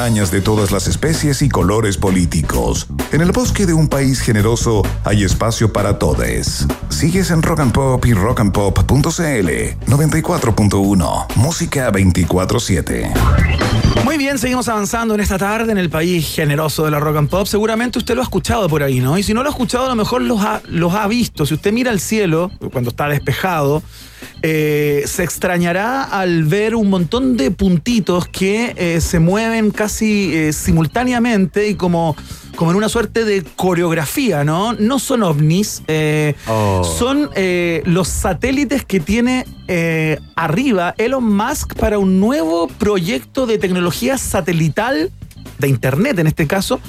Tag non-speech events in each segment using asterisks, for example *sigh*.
de todas las especies y colores políticos. En el bosque de un país generoso hay espacio para todos. Sigues en Rock and Pop y rockandpop.cl 94.1 Música 24/7. Muy bien, seguimos avanzando en esta tarde en el país generoso de la rock and pop. Seguramente usted lo ha escuchado por ahí, ¿no? Y si no lo ha escuchado, a lo mejor los ha, los ha visto. Si usted mira al cielo cuando está despejado, eh, se extrañará al ver un montón de puntitos que eh, se mueven casi eh, simultáneamente y como, como en una suerte de coreografía, ¿no? No son ovnis, Oh. son los satélites que tiene arriba Elon Musk para un nuevo proyecto de tecnología satelital, de Internet en este caso,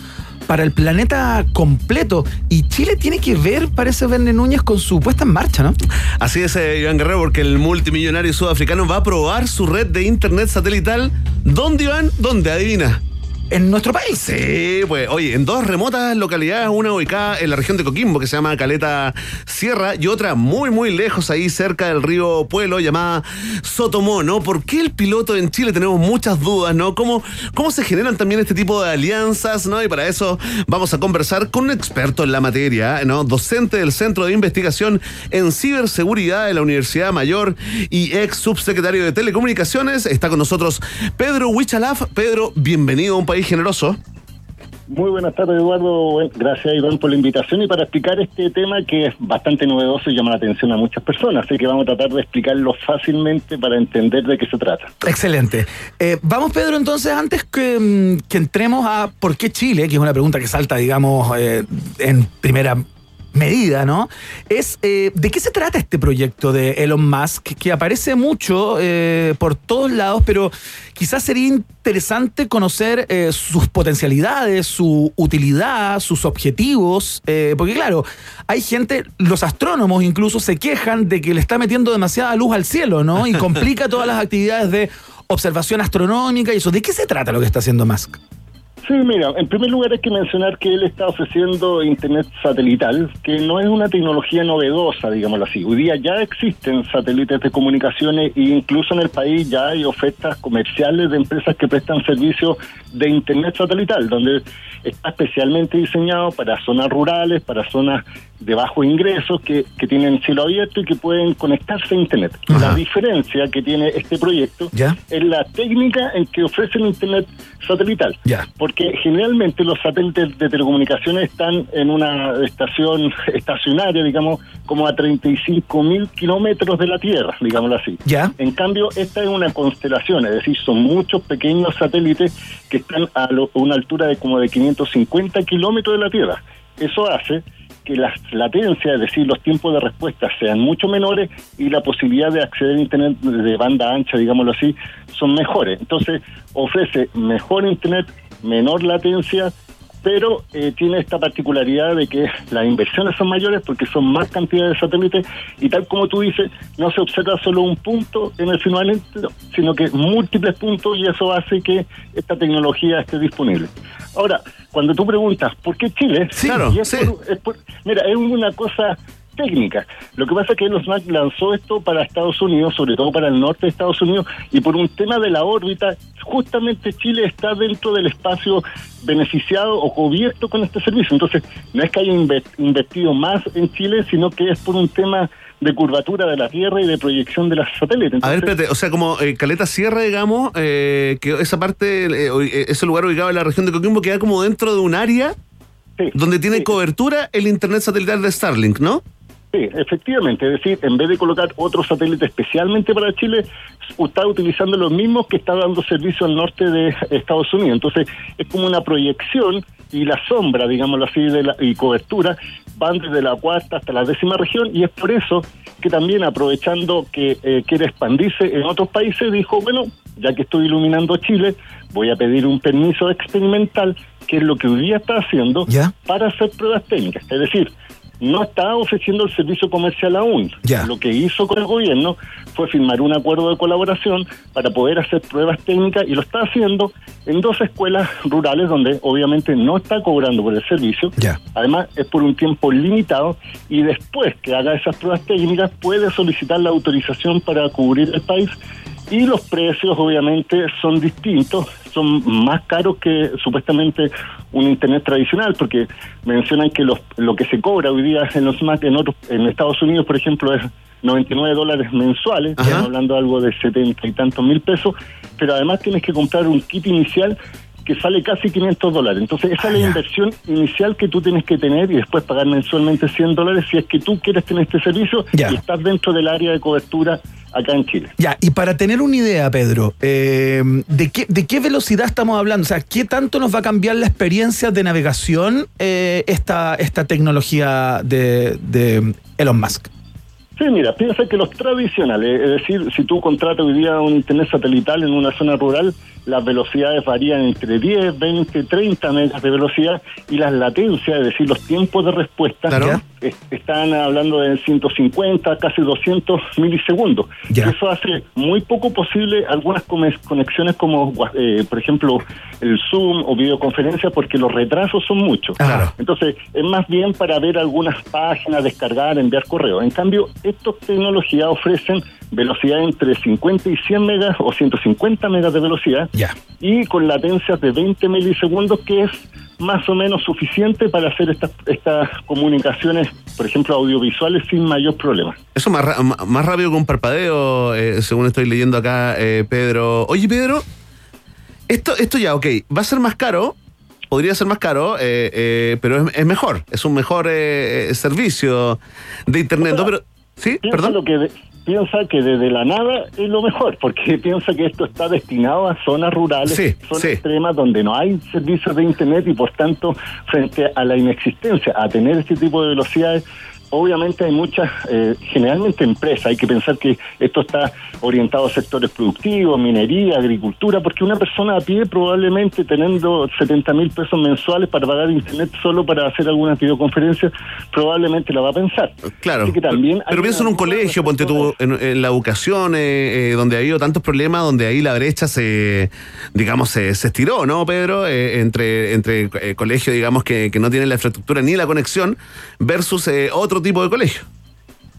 para el planeta completo. Y Chile tiene que ver, parece Verne Núñez, con su puesta en marcha, ¿no? Así es, eh, Iván Guerrero, porque el multimillonario sudafricano va a probar su red de internet satelital. ¿Dónde, Iván? ¿Dónde? Adivina. En nuestro país. Sí, pues, oye, en dos remotas localidades, una ubicada en la región de Coquimbo, que se llama Caleta Sierra, y otra muy, muy lejos, ahí cerca del río Pueblo, llamada Sotomó, ¿no? ¿Por qué el piloto en Chile? Tenemos muchas dudas, ¿no? ¿Cómo, cómo se generan también este tipo de alianzas, ¿no? Y para eso vamos a conversar con un experto en la materia, ¿no? Docente del Centro de Investigación en Ciberseguridad de la Universidad Mayor y ex subsecretario de Telecomunicaciones. Está con nosotros Pedro Huichalaf. Pedro, bienvenido a un país generoso. Muy buenas tardes, Eduardo. Gracias, Iván, por la invitación y para explicar este tema que es bastante novedoso y llama la atención a muchas personas. Así que vamos a tratar de explicarlo fácilmente para entender de qué se trata. Excelente. Eh, vamos, Pedro, entonces, antes que, mm, que entremos a por qué Chile, que es una pregunta que salta, digamos, eh, en primera medida, ¿no? Es eh, de qué se trata este proyecto de Elon Musk, que aparece mucho eh, por todos lados, pero quizás sería interesante conocer eh, sus potencialidades, su utilidad, sus objetivos, porque claro, hay gente, los astrónomos incluso se quejan de que le está metiendo demasiada luz al cielo, ¿no? Y complica todas las actividades de observación astronómica y eso. ¿De qué se trata lo que está haciendo Musk? Sí, mira, en primer lugar hay que mencionar que él está ofreciendo Internet satelital, que no es una tecnología novedosa, digámoslo así. Hoy día ya existen satélites de comunicaciones e incluso en el país ya hay ofertas comerciales de empresas que prestan servicios de Internet satelital, donde está especialmente diseñado para zonas rurales, para zonas de bajos ingresos que, que tienen cielo abierto y que pueden conectarse a Internet. La diferencia que tiene este proyecto ¿Ya? es la técnica en que ofrecen Internet satelital. Ya. Porque generalmente los satélites de telecomunicaciones están en una estación estacionaria, digamos, como a 35 mil kilómetros de la Tierra, digámoslo así. ¿Ya? En cambio, esta es una constelación, es decir, son muchos pequeños satélites que están a lo- una altura de como de 550 kilómetros de la Tierra. Eso hace que las latencias, es decir, los tiempos de respuesta sean mucho menores y la posibilidad de acceder a Internet de banda ancha, digámoslo así, son mejores. Entonces, ofrece mejor Internet, menor latencia, pero eh, tiene esta particularidad de que las inversiones son mayores porque son más cantidades de satélites y tal como tú dices, no se observa solo un punto en el firmamento, sino que múltiples puntos y eso hace que esta tecnología esté disponible. Ahora, cuando tú preguntas, ¿por qué Chile? Sí, claro, Y es sí. por- es por- mira, es una cosa técnica. Lo que pasa es que Elon Musk lanzó esto para Estados Unidos, sobre todo para el norte de Estados Unidos, y por un tema de la órbita, justamente Chile está dentro del espacio beneficiado o cubierto con este servicio. Entonces, no es que haya inve- invertido más en Chile, sino que es por un tema de curvatura de la Tierra y de proyección de las satélites. A ver, espérate, o sea, como eh, Caleta Sierra, digamos, eh, que esa parte, eh, eh, ese lugar ubicado en la región de Coquimbo queda como dentro de un área sí, donde tiene sí. cobertura el internet satelital de Starlink, ¿no? Sí, efectivamente. Es decir, en vez de colocar otro satélite especialmente para Chile, está utilizando los mismos que está dando servicio al norte de Estados Unidos. Entonces, es como una proyección y la sombra, digámoslo así, de la, y cobertura van desde la cuarta hasta la décima región y es por eso que también aprovechando que eh, quiere expandirse en otros países, dijo, bueno, ya que estoy iluminando Chile, voy a pedir un permiso experimental, que es lo que hoy día está haciendo, ¿Ya? para hacer pruebas técnicas. Es decir, no está ofreciendo el servicio comercial aún. Lo que hizo con el gobierno fue firmar un acuerdo de colaboración para poder hacer pruebas técnicas y lo está haciendo en dos escuelas rurales donde obviamente no está cobrando por el servicio. Además es por un tiempo limitado y después que haga esas pruebas técnicas puede solicitar la autorización para cubrir el país Y los precios obviamente son distintos, son más caros que supuestamente un internet tradicional, porque mencionan que los, lo que se cobra hoy día en los Mac en, otros, en Estados Unidos, por ejemplo, es 99 dólares mensuales, estamos hablando de algo de 70 y tantos mil pesos, pero además tienes que comprar un kit inicial que sale casi 500 dólares. Entonces, esa Ah, es la ya. inversión inicial que tú tienes que tener y después pagar mensualmente 100 dólares si es que tú quieres tener este servicio y estás dentro del área de cobertura acá en Chile. Ya, y para tener una idea, Pedro, eh, ¿de, qué, ¿de qué velocidad estamos hablando? O sea, ¿qué tanto nos va a cambiar la experiencia de navegación eh, esta, esta tecnología de, de Elon Musk? Sí, mira, piensa que los tradicionales, es decir, si tú contratas hoy día un internet satelital en una zona rural, las velocidades varían entre 10, 20, 30 megas de velocidad y las latencias, es decir, los tiempos de respuesta, Claro. están hablando de 150, casi 200 milisegundos. Ya. Eso hace muy poco posible algunas conexiones como, eh, por ejemplo, el Zoom o videoconferencia, porque los retrasos son muchos. Claro. Entonces, es más bien para ver algunas páginas, descargar, enviar correo. En cambio, estas tecnologías ofrecen velocidad entre 50 y 100 megas o 150 megas de velocidad Ya. y con latencias de 20 milisegundos, que es más o menos suficiente para hacer estas, estas comunicaciones, por ejemplo, audiovisuales sin mayor problema. Eso más, ra- más rápido que un parpadeo, eh, según estoy leyendo acá, eh, Pedro. Oye, Pedro, esto, esto ya, ok, va a ser más caro, podría ser más caro, eh, eh, pero es, es mejor, es un mejor eh, eh, servicio de Internet. ¿no? Pero, ¿Sí? ¿Perdón? lo que de- piensa que desde la nada es lo mejor, porque *laughs* piensa que esto está destinado a zonas rurales, Sí, zonas sí. extremas donde no hay servicios de Internet y por tanto, frente a la inexistencia, a tener este tipo de velocidades, obviamente hay muchas, eh, generalmente empresas, hay que pensar que esto está orientado a sectores productivos, minería, agricultura, porque una persona a pie probablemente teniendo 70 mil pesos mensuales para pagar Internet solo para hacer algunas videoconferencias, probablemente la va a pensar. Claro, Así que también pero pienso en un colegio, ponte tú, en, en la educación, eh, eh, donde ha habido tantos problemas, donde ahí la brecha se, digamos, se, se estiró, ¿no, Pedro? Eh, entre entre eh, colegios, digamos, que, que no tienen la infraestructura ni la conexión, versus eh, otro tipo de colegio.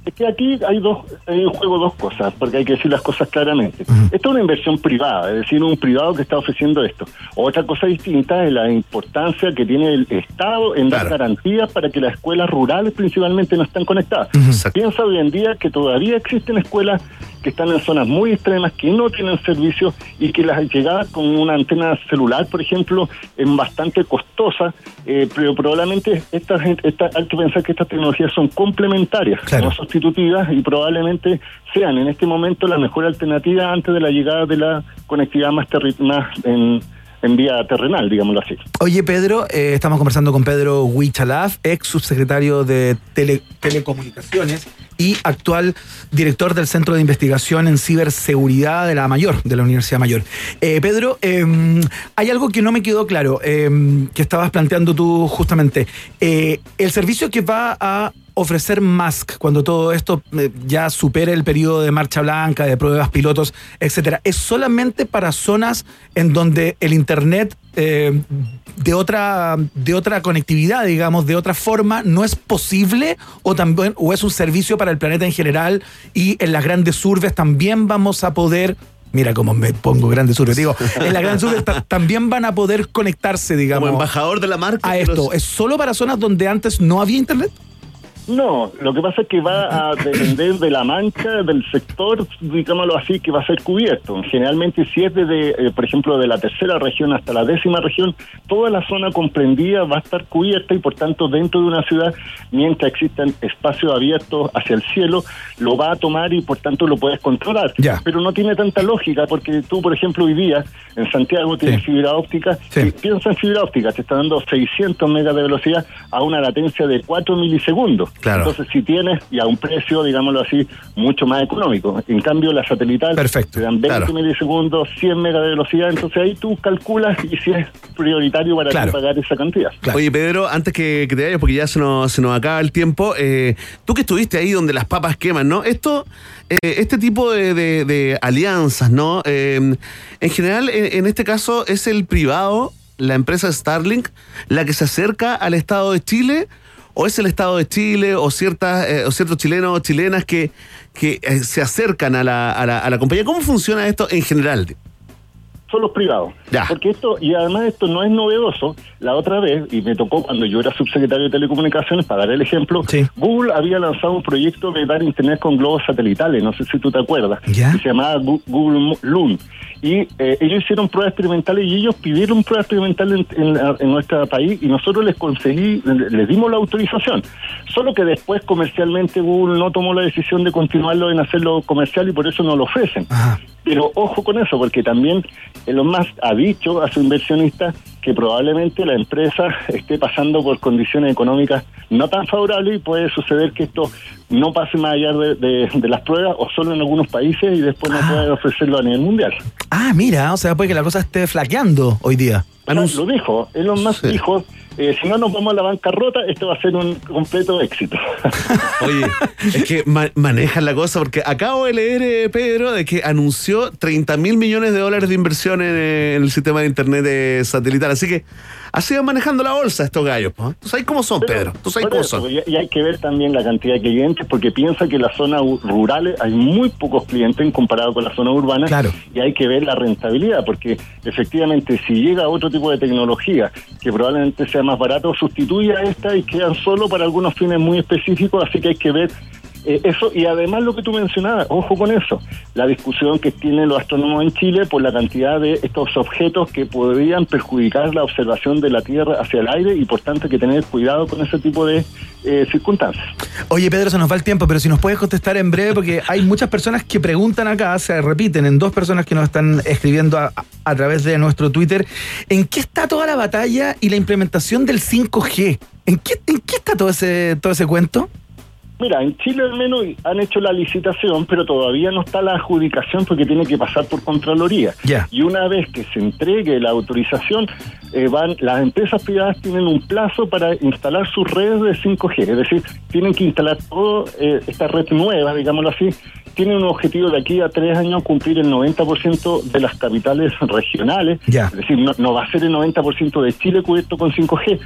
Es que aquí hay dos, hay en juego dos cosas, porque hay que decir las cosas claramente. Esto es una inversión privada, es decir, un privado que está ofreciendo esto. Otra cosa distinta es la importancia que tiene el Estado en dar garantías para que las escuelas rurales principalmente no están conectadas. Piensa hoy en día que todavía existen escuelas que están en zonas muy extremas, que no tienen servicios y que las llegadas con una antena celular, por ejemplo, es bastante costosa, eh, pero probablemente esta, gente- esta, hay que pensar que estas tecnologías son complementarias, Claro. no sustitutivas y probablemente sean en este momento la mejor alternativa antes de la llegada de la conectividad más, terri- más en, en vía terrenal, digámoslo así. Oye, Pedro, eh, estamos conversando con Pedro Huichalaf, ex subsecretario de Tele- Telecomunicaciones y actual director del Centro de Investigación en Ciberseguridad de la Mayor, de la Universidad Mayor. Eh, Pedro, eh, hay algo que no me quedó claro, eh, que estabas planteando tú justamente. Eh, el servicio que va a ofrecer Musk cuando todo esto eh, ya supere el periodo de marcha blanca, de pruebas pilotos, etcétera, es solamente para zonas en donde el internet eh, de otra de otra conectividad, digamos, de otra forma no es posible o también o es un servicio para el planeta en general y en las grandes urbes también vamos a poder Mira cómo me pongo grandes urbes. Digo, *laughs* en las grandes urbes ta- también van a poder conectarse, digamos, Como embajador de la marca. a esto. ¿Es solo para zonas donde antes no había internet? No, lo que pasa es que va a depender de la mancha del sector, digámoslo así, que va a ser cubierto. Generalmente, si es desde, eh, por ejemplo, de la tercera región hasta la décima región, toda la zona comprendida va a estar cubierta y, por tanto, dentro de una ciudad, mientras existan espacios abiertos hacia el cielo, lo va a tomar y, por tanto, lo puedes controlar. Ya. Pero no tiene tanta lógica porque tú, por ejemplo, hoy día en Santiago tienes Sí. fibra óptica. Sí. piensa en fibra óptica, te está dando 600 megas de velocidad a una latencia de 4 milisegundos. Claro. Entonces, si tienes, y a un precio, digámoslo así, mucho más económico. En cambio, la satelital Perfecto, te dan 20 claro. milisegundos, 100 megas de velocidad. Entonces, ahí tú calculas y si es prioritario para ti Claro. pagar esa cantidad. Claro. Oye, Pedro, antes que, que te vayas, porque ya se nos, se nos acaba el tiempo, eh, tú que estuviste ahí donde las papas queman, ¿no? Esto, eh, este tipo de, de- de alianzas, ¿no? Eh, en general, en, en este caso, ¿es el privado, la empresa Starlink, la que se acerca al Estado de Chile? O es el Estado de Chile o ciertas eh, o ciertos chilenos o chilenas que, que eh, se acercan a la, a, la, a la compañía. ¿Cómo funciona esto en general? Son los privados. Ya. Porque esto, y además esto no es novedoso, la otra vez, y me tocó cuando yo era subsecretario de Telecomunicaciones, para dar el ejemplo, Sí. Google había lanzado un proyecto de dar internet con globos satelitales, no sé si tú te acuerdas, Ya. que se llamaba Google Loon. Y eh, ellos hicieron pruebas experimentales y ellos pidieron pruebas experimentales en, en en nuestro país y nosotros les conseguí, les dimos la autorización. Solo que después comercialmente Google no tomó la decisión de continuarlo en hacerlo comercial y por eso no lo ofrecen. Ajá. Pero ojo con eso, porque también Elon Musk ha dicho a su inversionista que probablemente la empresa esté pasando por condiciones económicas no tan favorables y puede suceder que esto no pase más allá de, de- de las pruebas o solo en algunos países y después no Ah. puede ofrecerlo a nivel mundial. Ah, mira, o sea, puede que la cosa esté flaqueando hoy día. Lo dijo, Elon Musk Sí. dijo, eh, si no nos vamos a la bancarrota, esto va a ser un completo éxito. *laughs* Oye, es que ma- manejan la cosa porque acabo de leer, eh, Pedro, de que anunció 30 mil millones de dólares de inversión en, eh, en el sistema de internet eh, satelital. Así que así van manejando la bolsa estos gallos. ¿no? Tú sabes cómo son, Pedro. Tú sabes cómo son. Y, hay que ver también la cantidad de clientes, porque piensa que en las zonas rurales hay muy pocos clientes en comparado con las zonas urbanas. Claro. Y hay que ver la rentabilidad, porque efectivamente si llega otro tipo de tecnología que probablemente sea más barato, sustituye a esta y quedan solo para algunos fines muy específicos, así que hay que ver eh, eso y además lo que tú mencionabas, ojo con eso, la discusión que tienen los astrónomos en Chile por la cantidad de estos objetos que podrían perjudicar la observación de la Tierra hacia el aire y por tanto hay que tener cuidado con ese tipo de eh, circunstancias. Oye, Pedro, se nos va el tiempo, pero si nos puedes contestar en breve, porque hay muchas personas que preguntan acá, se repiten en dos personas que nos están escribiendo a, a través de nuestro Twitter, ¿en qué está toda la batalla y la implementación del 5G? ¿En qué, en qué está todo ese, todo ese cuento? Mira, en Chile al menos han hecho la licitación, pero todavía no está la adjudicación porque tiene que pasar por Contraloría. Ya. Y una vez que se entregue la autorización, eh, van las empresas privadas tienen un plazo para instalar sus redes de 5G, es decir, tienen que instalar toda esta red nueva, digámoslo así, tienen un objetivo de aquí a tres años cumplir el 90% de las capitales regionales, Ya. es decir, no, no va a ser el 90% de Chile cubierto con 5G.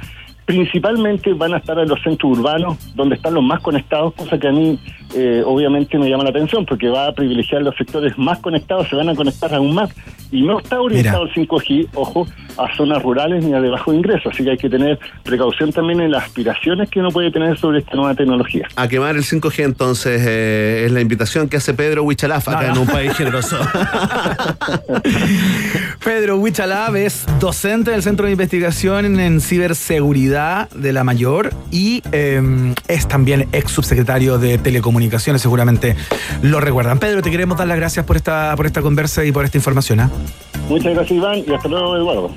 Principalmente van a estar en los centros urbanos, donde están los más conectados, cosa que a mí eh, obviamente me llama la atención, porque va a privilegiar los sectores más conectados, se van a conectar aún más. Y no está orientado el 5G, ojo, a zonas rurales ni a de bajo ingreso, así que hay que tener precaución también en las aspiraciones que uno puede tener sobre esta nueva tecnología. A quemar el 5G, entonces, eh, es la invitación que hace Pedro Huichalaf acá No, no. en un país generoso. *laughs* Pedro Huichalab es docente del Centro de Investigación en Ciberseguridad de la Mayor y eh, es también ex subsecretario de Telecomunicaciones, seguramente lo recuerdan. Pedro, te queremos dar las gracias por esta, por esta conversa y por esta información. ¿ah? Muchas gracias Iván y hasta luego Eduardo.